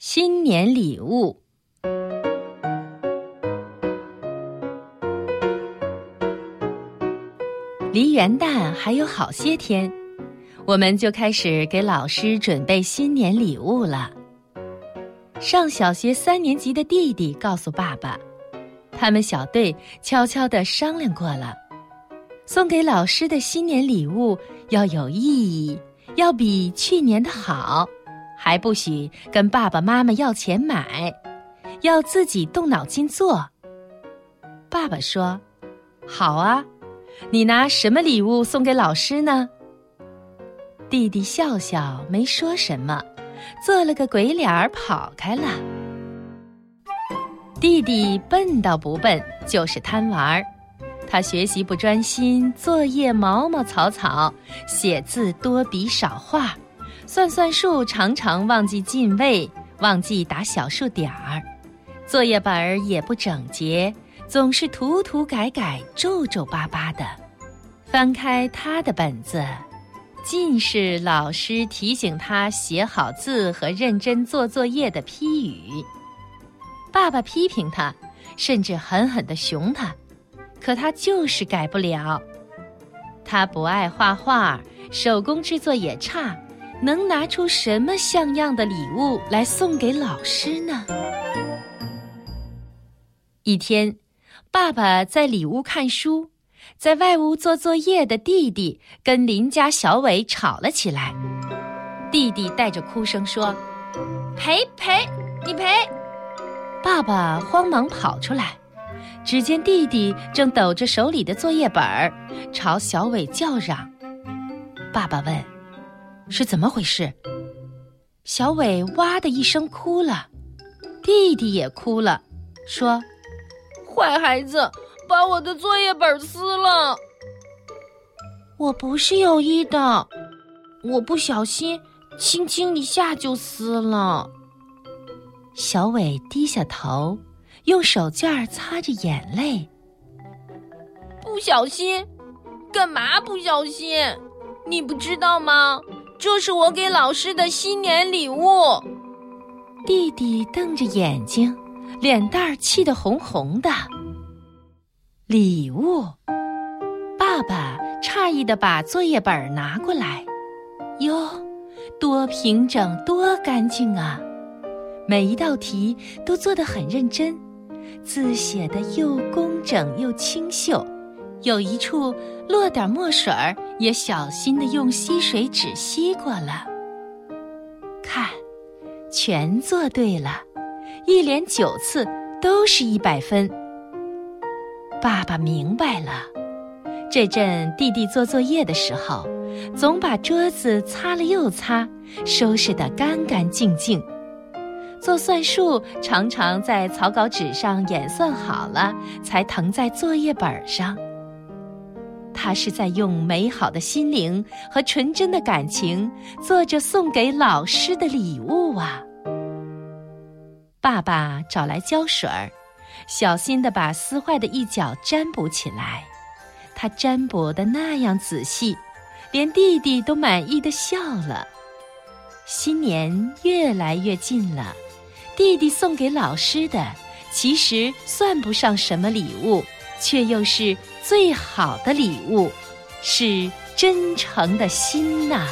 新年礼物。离元旦还有好些天，我们就开始给老师准备新年礼物了。上小学三年级的弟弟告诉爸爸，他们小队悄悄的商量过了，送给老师的新年礼物要有意义，要比去年的好。还不许跟爸爸妈妈要钱买，要自己动脑筋做。爸爸说：“好啊，你拿什么礼物送给老师呢？”弟弟笑笑没说什么，做了个鬼脸儿跑开了。弟弟笨倒不笨，就是贪玩儿。他学习不专心，作业毛毛草草，写字多笔少画。算算数，常常忘记进位，忘记打小数点儿；作业本儿也不整洁，总是涂涂改改、皱皱巴巴的。翻开他的本子，尽是老师提醒他写好字和认真做作业的批语。爸爸批评他，甚至狠狠地熊他，可他就是改不了。他不爱画画，手工制作也差。能拿出什么像样的礼物来送给老师呢？一天，爸爸在里屋看书，在外屋做作业的弟弟跟邻家小伟吵了起来。弟弟带着哭声说：“赔赔，你赔！”爸爸慌忙跑出来，只见弟弟正抖着手里的作业本儿，朝小伟叫嚷。爸爸问。是怎么回事？小伟哇的一声哭了，弟弟也哭了，说：“坏孩子，把我的作业本撕了。”我不是有意的，我不小心，轻轻一下就撕了。小伟低下头，用手绢擦着眼泪。不小心？干嘛不小心？你不知道吗？这是我给老师的新年礼物。弟弟瞪着眼睛，脸蛋儿气得红红的。礼物，爸爸诧异的把作业本拿过来，哟，多平整，多干净啊！每一道题都做得很认真，字写的又工整又清秀。有一处落点墨水儿，也小心的用吸水纸吸过了。看，全做对了，一连九次都是一百分。爸爸明白了，这阵弟弟做作业的时候，总把桌子擦了又擦，收拾得干干净净；做算术，常常在草稿纸上演算好了，才誊在作业本上。他是在用美好的心灵和纯真的感情做着送给老师的礼物啊！爸爸找来胶水儿，小心的把撕坏的一角粘补起来。他粘补的那样仔细，连弟弟都满意的笑了。新年越来越近了，弟弟送给老师的，其实算不上什么礼物。却又是最好的礼物，是真诚的心呐。